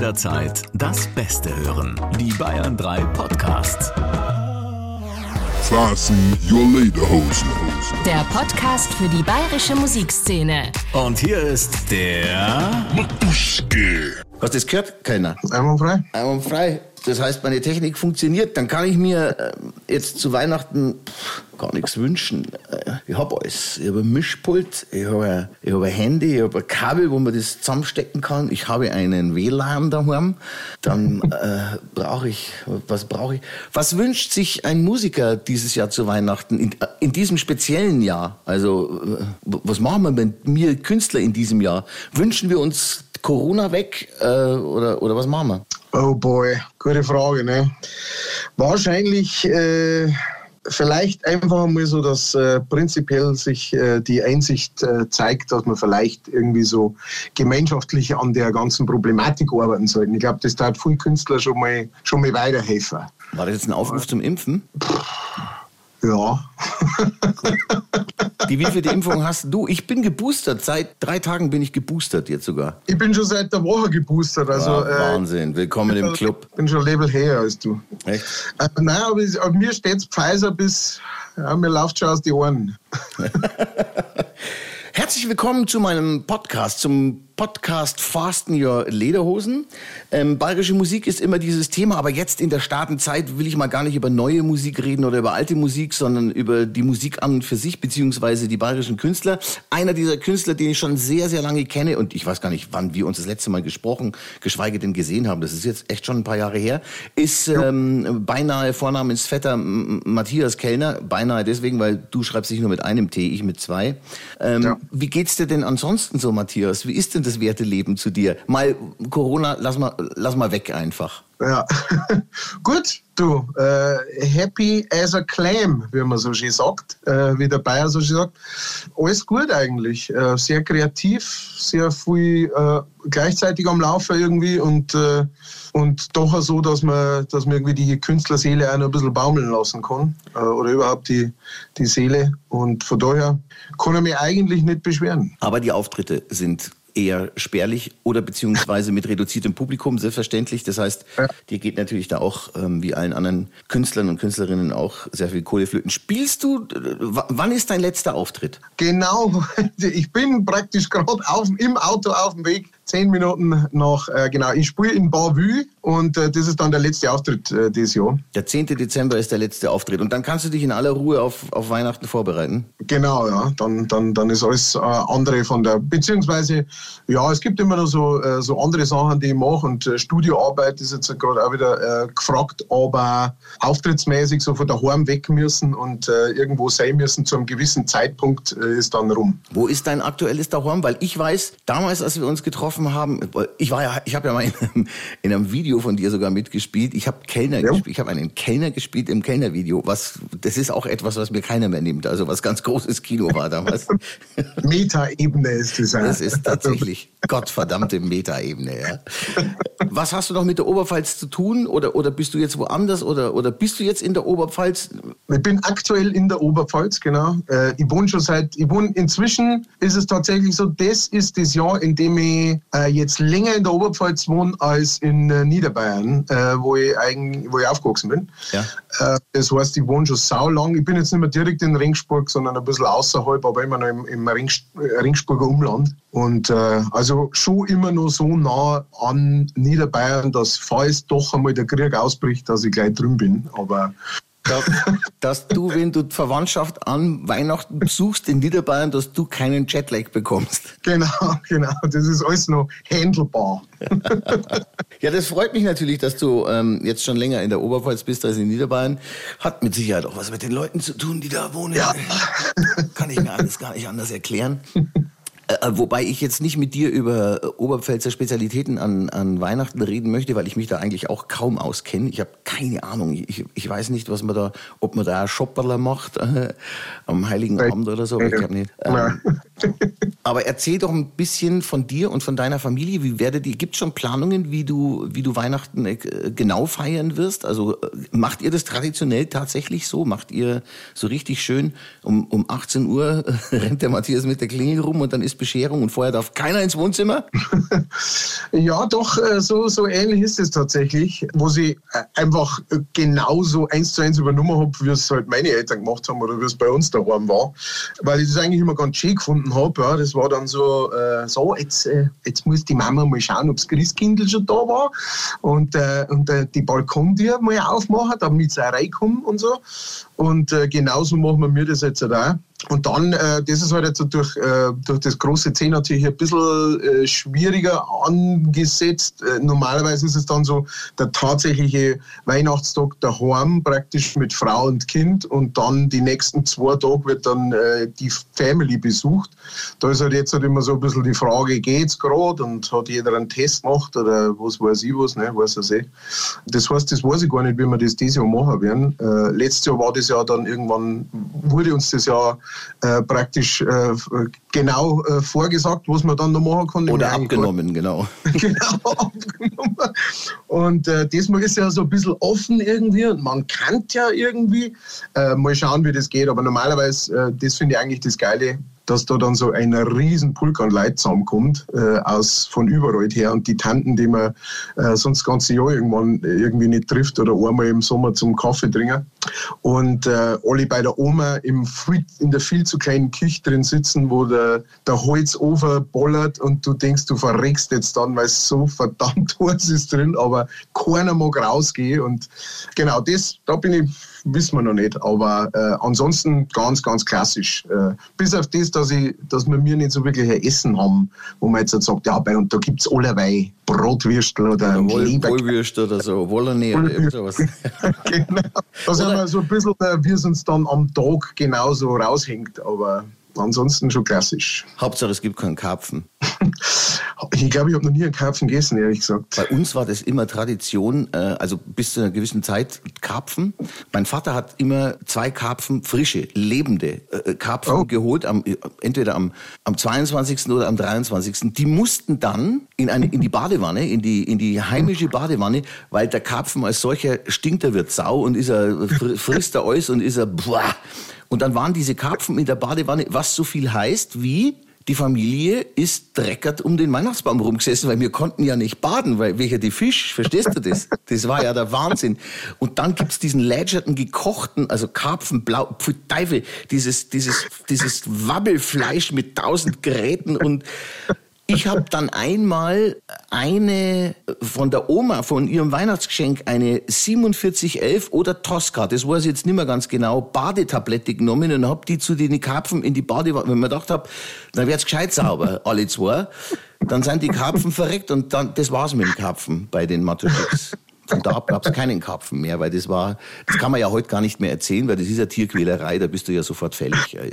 jederzeit das Beste hören. Die Bayern 3 Podcasts. Fasten your Lederhosen. Der Podcast für die bayerische Musikszene. Und hier ist der Matuschke. Hast du das gehört? Keiner. Einwandfrei? Einwandfrei. Das heißt, meine Technik funktioniert. Dann kann ich mir äh, jetzt zu Weihnachten gar nichts wünschen. Äh, ich habe alles. Ich habe ein Mischpult, ich habe ich hab ein Handy, ich habe ein Kabel, wo man das zusammenstecken kann. Ich habe einen WLAN daheim. Dann äh, brauche ich, was brauche ich? Was wünscht sich ein Musiker dieses Jahr zu Weihnachten? In, äh, in diesem speziellen Jahr? Also, was machen wir mit mir Künstler in diesem Jahr? Wünschen wir uns Corona weg äh, oder, oder was machen wir? Oh boy, gute Frage. Ne? Wahrscheinlich äh, vielleicht einfach mal so, dass äh, prinzipiell sich äh, die Einsicht äh, zeigt, dass man vielleicht irgendwie so gemeinschaftlich an der ganzen Problematik arbeiten sollten. Ich glaube, das tat vielen Künstler schon mal, schon mal weiterhelfen. War das jetzt ein Aufruf zum Impfen? Ja. Die wievielte Impfung hast du? Ich bin geboostert. Seit drei Tagen bin ich geboostert jetzt sogar. Ich bin schon seit der Woche geboostert. Also, Ja, Wahnsinn. Willkommen im Club. Ich bin schon Level höher als du. Echt? Äh, nein, aber es, aber mir steht Pfizer bis, ja, mir läuft schon aus die Ohren. Herzlich willkommen zu meinem Podcast, zum Podcast Fasten Your Lederhosen. Ähm, bayerische Musik ist immer dieses Thema, aber jetzt in der Startenzeit will ich mal gar nicht über neue Musik reden oder über alte Musik, sondern über die Musik an und für sich, beziehungsweise die bayerischen Künstler. Einer dieser Künstler, den ich schon sehr, sehr lange kenne und ich weiß gar nicht, wann wir uns das letzte Mal gesprochen, geschweige denn gesehen haben, das ist jetzt echt schon ein paar Jahre her, ist ähm, beinahe Vornamensvetter Matthias Kellner, beinahe deswegen, weil du schreibst dich nur mit einem T, ich mit zwei. Ähm, Ja. Wie geht's dir denn ansonsten so, Matthias? Wie ist denn das Werteleben zu dir? Mal Corona, lass mal, lass mal weg einfach. Ja. Gut, du, äh, happy as a clam, wie man so schön sagt, äh, wie der Bayer so schön sagt. Alles gut eigentlich. Äh, sehr kreativ, sehr viel äh, gleichzeitig am Laufen irgendwie und, äh, und doch auch so, dass man, dass man irgendwie die Künstlerseele auch noch ein bisschen baumeln lassen kann äh, oder überhaupt die, die Seele. Und von daher kann ich mich eigentlich nicht beschweren. Aber die Auftritte sind eher spärlich oder beziehungsweise mit reduziertem Publikum, selbstverständlich. Das heißt, Ja. dir geht natürlich da auch, ähm, wie allen anderen Künstlern und Künstlerinnen auch, sehr viel Kohle flöten. Spielst du, wann ist dein letzter Auftritt? Genau, ich bin praktisch gerade auf, im Auto auf dem Weg, zehn Minuten nach, äh, genau, ich spiele in Bavü und äh, das ist dann der letzte Auftritt äh, dieses Jahr. Der 10. Dezember ist der letzte Auftritt und dann kannst du dich in aller Ruhe auf, auf Weihnachten vorbereiten. Genau, ja, dann, dann, dann ist alles äh, andere von der, beziehungsweise, ja, es gibt immer noch so, äh, so andere Sachen, die ich mache und äh, Studioarbeit ist jetzt gerade auch wieder gefragt, aber auftrittsmäßig so von daheim weg müssen und irgendwo sein müssen zu einem gewissen Zeitpunkt ist dann rum. Wo ist dein aktuelles Daheim? Weil ich weiß, damals, als wir uns getroffen haben, ich war ja, ich habe ja mal in einem, in einem Video von dir sogar mitgespielt. Ich habe Kellner Ja. gespielt. Ich habe einen Kellner gespielt im Kellnervideo. Was, das ist auch etwas, was mir keiner mehr nimmt. Also was ganz großes Kino war damals. Metaebene ist auch. Das ist tatsächlich gottverdammte Metaebene. Ja. Was hast du noch mit der Oberpfalz zu tun? Oder, oder bist du jetzt woanders? Oder, oder bist du jetzt in der Oberpfalz? Ich bin aktuell in der Oberpfalz, genau. Äh, ich wohne schon seit, ich wohne, inzwischen ist es tatsächlich so, das ist das Jahr, in dem ich jetzt länger in der Oberpfalz wohne als in äh, Niederbayern, äh, wo, ich eigentlich, wo ich aufgewachsen bin. Ja. Äh, das heißt, ich wohne schon sau lang. Ich bin jetzt nicht mehr direkt in Ringsburg, sondern ein bisschen außerhalb, aber immer noch im, im Rings, äh, Ringsburger Umland. Und äh, also schon immer noch so nah an Niederbayern, dass falls doch einmal der Krieg ausbricht, dass ich gleich drüben bin. Aber dass, dass du, wenn du Verwandtschaft an Weihnachten besuchst in Niederbayern, dass du keinen Jetlag bekommst. Genau, genau. Das ist alles noch handelbar. Ja, das freut mich natürlich, dass du ähm, jetzt schon länger in der Oberpfalz bist als in Niederbayern. Hat mit Sicherheit auch was mit den Leuten zu tun, die da wohnen. Ja. Kann ich mir alles gar nicht anders erklären. Äh, Wobei ich jetzt nicht mit dir über äh, Oberpfälzer Spezialitäten an, an Weihnachten reden möchte, weil ich mich da eigentlich auch kaum auskenne. Ich habe keine Ahnung. Ich, ich weiß nicht, was man da, ob man da Schopperler macht äh, am Heiligen. Abend oder so. Ich glaube nicht. Ähm, aber erzähl doch ein bisschen von dir und von deiner Familie. Wie werdet ihr, gibt es schon Planungen, wie du, wie du Weihnachten äh, genau feiern wirst? Also äh, macht ihr das traditionell tatsächlich so? Macht ihr so richtig schön um, um 18 Uhr rennt der Matthias mit der Klingel rum und dann ist Bescherung und vorher darf keiner ins Wohnzimmer? ja, doch, äh, so, so ähnlich ist es tatsächlich, wo sie äh, einfach genauso eins zu eins übernommen habe, wie es halt meine Eltern gemacht haben oder wie es bei uns daheim war. Weil ich das eigentlich immer ganz schön gefunden habe. Ja. Das war dann so, äh, so jetzt, äh, jetzt muss die Mama mal schauen, ob das Christkindl schon da war und, äh, und äh, die Balkontür mal aufmachen, damit sie reinkommen und so. Und äh, genauso machen wir das jetzt auch. Und dann, äh, das ist halt jetzt durch, äh, durch das große C natürlich ein bisschen äh, schwieriger angesetzt. Äh, normalerweise ist es dann so der tatsächliche Weihnachtstag daheim, praktisch mit Frau und Kind. Und dann die nächsten zwei Tage wird dann äh, die Family besucht. Da ist halt jetzt halt immer so ein bisschen die Frage, geht's gerade und hat jeder einen Test gemacht oder was weiß ich was, ne, weiß er eh. Das heißt, das weiß ich gar nicht, wie wir das dieses Jahr machen werden. Äh, letztes Jahr war das ja dann irgendwann, wurde uns das ja äh, praktisch äh, genau äh, vorgesagt, was man dann noch machen kann. Oder abgenommen, genau. genau, abgenommen. Und äh, diesmal ist ja so ein bisschen offen irgendwie und man kann ja irgendwie. Äh, mal schauen, wie das geht. Aber normalerweise, äh, das finde ich eigentlich das Geile dass da dann so ein riesen Pulk an Leuten zusammenkommt, äh, aus, von überall her. Und die Tanten, die man äh, sonst das ganze Jahr irgendwann irgendwie nicht trifft oder einmal im Sommer zum Kaffee trinken. Und äh, alle bei der Oma im in der viel zu kleinen Küche drin sitzen, wo der, der Holzofen bollert und du denkst, du verreckst jetzt dann, weil es so verdammt heiß ist drin, aber keiner mag rausgehen. Und genau das, da bin ich wissen wir noch nicht. Aber äh, ansonsten ganz, ganz klassisch. Äh, bis auf das, dass, ich, dass wir mir nicht so wirklich ein Essen haben, wo man jetzt sagt, ja, bei und da gibt es allerweil Brotwürstel oder, oder Woll, Wollwürstel oder so, Wollerne oder irgendwas. genau. Da sind wir so ein bisschen, äh, wie es uns dann am Tag genauso raushängt. Aber ansonsten schon klassisch. Hauptsache es gibt keinen Karpfen. ich glaube, ich habe noch nie einen Karpfen gegessen, ehrlich gesagt. Bei uns war das immer Tradition, äh, also bis zu einer gewissen Zeit Karpfen. Mein Vater hat immer zwei Karpfen, frische, lebende äh, Karpfen oh. geholt, am, entweder am, am 22. oder am 23. Die mussten dann in, eine, in die Badewanne, in die, in die heimische Badewanne, weil der Karpfen als solcher stinkt, er wird sau und ist er, frisst er alles und ist er, boah. Und dann waren diese Karpfen in der Badewanne, was so viel heißt wie, die Familie ist dreckert um den Weihnachtsbaum rumgesessen, weil wir konnten ja nicht baden, weil welcher die Fisch, verstehst du das? Das war ja der Wahnsinn. Und dann gibt's diesen lätscherten, gekochten, also Karpfen, Blau, Teufel, dieses, dieses, dieses Wabbelfleisch mit tausend Geräten und ich habe dann einmal eine von der Oma, von ihrem Weihnachtsgeschenk, eine 4711 oder Tosca, das weiß ich jetzt nicht mehr ganz genau, Badetablette genommen und habe die zu den Karpfen in die Badewanne, wenn man gedacht habe, dann wird's gescheit sauber, alle zwei. Dann sind die Karpfen verreckt und dann, das war's mit dem Karpfen bei den Matuscheks. Von da ab gab es keinen Karpfen mehr, weil das war, das kann man ja heute gar nicht mehr erzählen, weil das ist ja Tierquälerei, da bist du ja sofort fällig.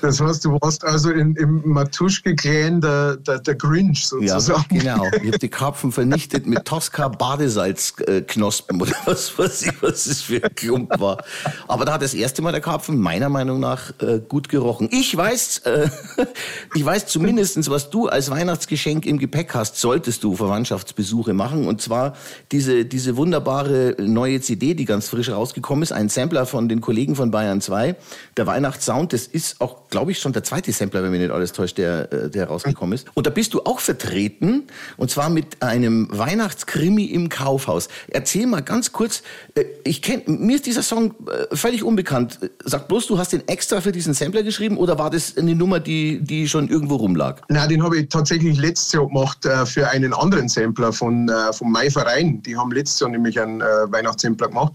Das heißt, du warst also in, im Matuschke-Clan der, der, der, Grinch sozusagen. Ja, genau. Ich habe die Karpfen vernichtet mit Tosca-Badesalzknospen oder was weiß ich, was das für ein Klump war. Aber da hat das erste Mal der Karpfen meiner Meinung nach äh, gut gerochen. Ich weiß, äh, ich weiß zumindest, was du als Weihnachtsgeschenk im Gepäck hast, solltest du Verwandtschaftsbesuche machen. Und zwar diese, diese diese wunderbare neue CD, die ganz frisch rausgekommen ist, ein Sampler von den Kollegen von Bayern 2. Der Weihnachtssound, das ist auch, glaube ich, schon der zweite Sampler, wenn mich nicht alles täuscht, der, äh, der rausgekommen ist. Und da bist du auch vertreten, und zwar mit einem Weihnachtskrimi im Kaufhaus. Erzähl mal ganz kurz, äh, ich kenn, mir ist dieser Song äh, völlig unbekannt. Sag bloß, du hast den extra für diesen Sampler geschrieben oder war das eine Nummer, die, die schon irgendwo rumlag? Nein, den habe ich tatsächlich letztes Jahr gemacht für einen anderen Sampler von, vom Mai Verein. Die haben letztes Jahr nämlich einen äh, Weihnachtssempler gemacht.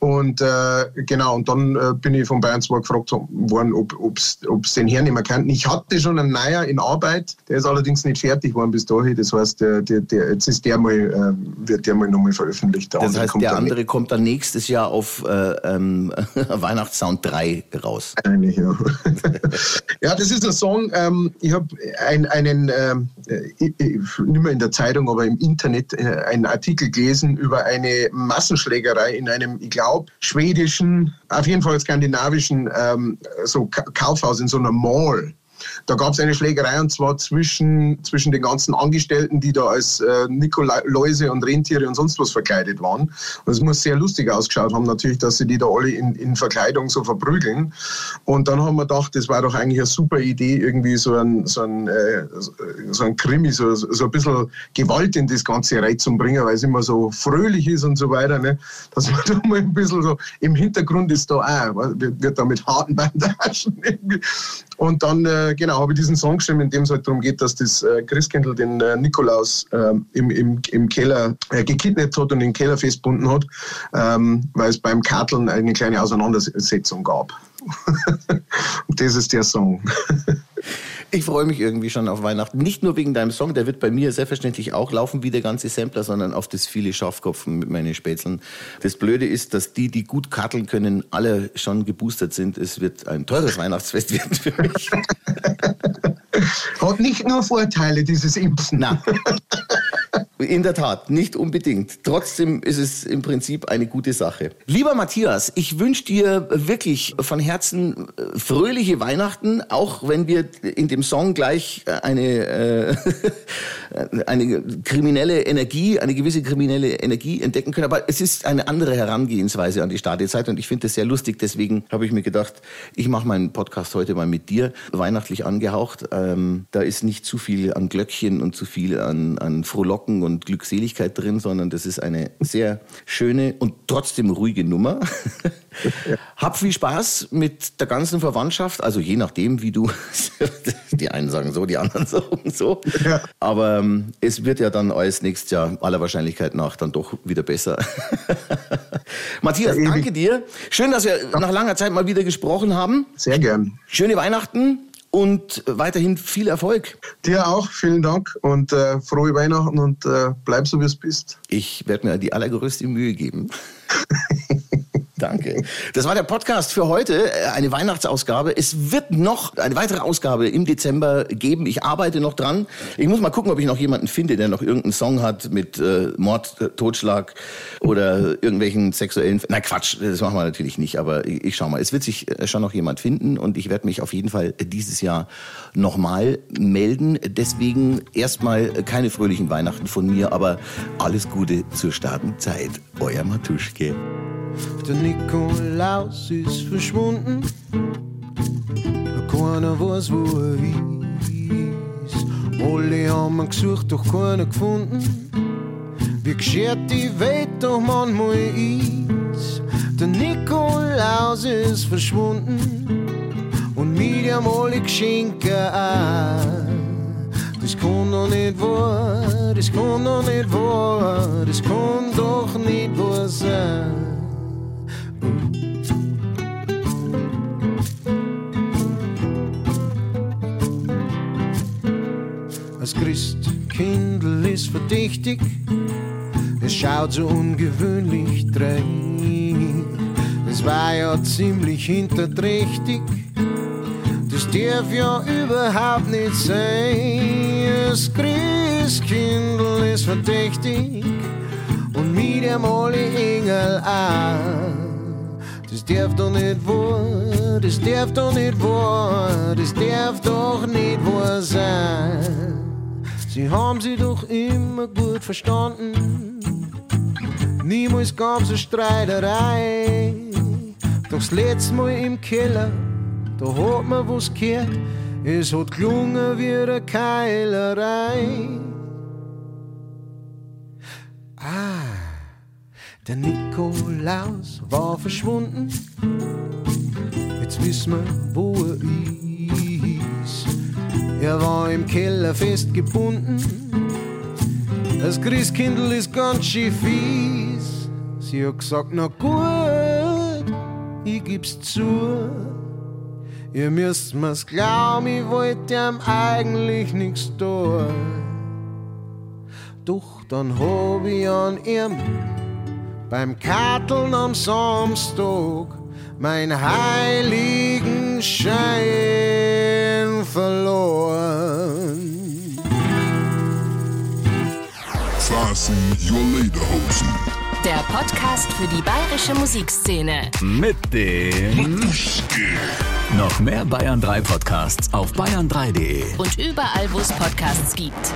Und äh, genau, und dann äh, bin ich von Bayern 2 gefragt worden, ob es den hernehmen kann. Ich hatte schon einen Neuer in Arbeit, der ist allerdings nicht fertig geworden bis dahin. Das heißt, der, der, der, jetzt ist der mal, äh, wird der mal nochmal veröffentlicht. Der das heißt, der andere kommt dann nächstes Jahr auf äh, ähm, Weihnachtssound 3 raus. Eigentlich, ja. ja, das ist ein Song, ähm, ich habe ein, einen, ähm, äh, nicht mehr in der Zeitung, aber im Internet äh, einen Artikel gelesen über eine Massenschlägerei in einem, ich glaube, schwedischen, auf jeden Fall skandinavischen ähm, so Kaufhaus in so einer Mall. Da gab es eine Schlägerei und zwar zwischen, zwischen den ganzen Angestellten, die da als äh, Nikoläuse und Rentiere und sonst was verkleidet waren. Und es muss sehr lustig ausgeschaut haben, natürlich, dass sie die da alle in, in Verkleidung so verprügeln. Und dann haben wir gedacht, das war doch eigentlich eine super Idee, irgendwie so ein, so ein, äh, so ein Krimi, so, so ein bisschen Gewalt in das Ganze reinzubringen, weil es immer so fröhlich ist und so weiter. Ne? Dass man da mal ein bisschen so im Hintergrund ist da auch, wird da mit harten Bandagen irgendwie. Und dann, äh, genau, habe ich diesen Song geschrieben, in dem es halt darum geht, dass das äh, Christkindl den äh, Nikolaus äh, im, im, im Keller äh, gekidnappt hat und den Keller festbunden hat, ähm, weil es beim Karteln eine kleine Auseinandersetzung gab. und das ist der Song. Ich freue mich irgendwie schon auf Weihnachten. Nicht nur wegen deinem Song, der wird bei mir selbstverständlich auch laufen wie der ganze Sampler, sondern auf das viele Schafkopfen mit meinen Spätzeln. Das Blöde ist, dass die, die gut karteln können, alle schon geboostert sind. Es wird ein teures Weihnachtsfest werden für mich. Hat nicht nur Vorteile, dieses Impfen. Na. In der Tat, nicht unbedingt. Trotzdem ist es im Prinzip eine gute Sache. Lieber Matthias, ich wünsche dir wirklich von Herzen äh, fröhliche Weihnachten, auch wenn wir in dem Song gleich eine, äh, eine kriminelle Energie, eine gewisse kriminelle Energie entdecken können. Aber es ist eine andere Herangehensweise an die Startzeit und ich finde das sehr lustig. Deswegen habe ich mir gedacht, ich mache meinen Podcast heute mal mit dir, weihnachtlich angehaucht. Ähm, da ist nicht zu viel an Glöckchen und zu viel an, an Frohlocken und Glückseligkeit drin, sondern das ist eine sehr schöne und trotzdem ruhige Nummer. Hab viel Spaß mit der ganzen Verwandtschaft, also je nachdem, wie du, die einen sagen so, die anderen sagen so. Ja. Aber ähm, es wird ja dann alles nächstes Jahr aller Wahrscheinlichkeit nach dann doch wieder besser. Matthias, danke dir. Schön, dass wir nach langer Zeit mal wieder gesprochen haben. Sehr gern. Schöne Weihnachten und weiterhin viel Erfolg. Dir auch, vielen Dank und äh, frohe Weihnachten und äh, bleib so, wie es bist. Ich werde mir die allergrößte Mühe geben. Danke. Das war der Podcast für heute, äh, eine Weihnachtsausgabe. Es wird noch eine weitere Ausgabe im Dezember geben. Ich arbeite noch dran. Ich muss mal gucken, ob ich noch jemanden finde, der noch irgendeinen Song hat mit äh, Mord, äh, Totschlag oder irgendwelchen sexuellen. Na Quatsch, das machen wir natürlich nicht, aber ich, ich schau mal. Es wird sich äh, schon noch jemand finden und ich werde mich auf jeden Fall dieses Jahr nochmal melden. Deswegen erstmal keine fröhlichen Weihnachten von mir, aber alles Gute zur Startenzeit. Euer Matuschke. Der Nikolaus ist verschwunden. Keiner weiß, wo er ist. Alle haben gesucht, doch keiner gefunden. Wie geschert die Welt doch manchmal ist. Der Nikolaus ist verschwunden. Und mit ihm alle Geschenke auch. Das kann doch nicht wahr, das kann doch nicht wahr, das kann doch nicht wahr sein. Das Christkindl ist verdächtig, es schaut so ungewöhnlich drein. Es war ja ziemlich hinterträchtig, das darf ja überhaupt nicht sein. Das Christkindl ist verdächtig und mit dem alle Engel auch. Das darf doch nicht wahr, das darf doch nicht wahr, das darf doch nicht wahr sein. Sie haben sie doch immer gut verstanden. Niemals gab's eine Streiterei. Doch das letzte Mal im Keller, da hat man was gehört. Es hat gelungen wie eine Keilerei. Ah, der Nikolaus war verschwunden. Jetzt wissen wir, wo. Er war im Keller festgebunden. Das Christkindl ist ganz schön fies. Sie hat gesagt, na gut, ich geb's zu. Ihr müsst mir's glauben, ich wollte ihm eigentlich nichts tun. Doch dann hab ich an ihm beim Karteln am Samstag mein heiligen Schein verloren. Fasten your Lederhosen. Der Podcast für die bayerische Musikszene. Mit dem Noch mehr Bayern 3 Podcasts auf bayern3.de. Und überall, wo es Podcasts gibt.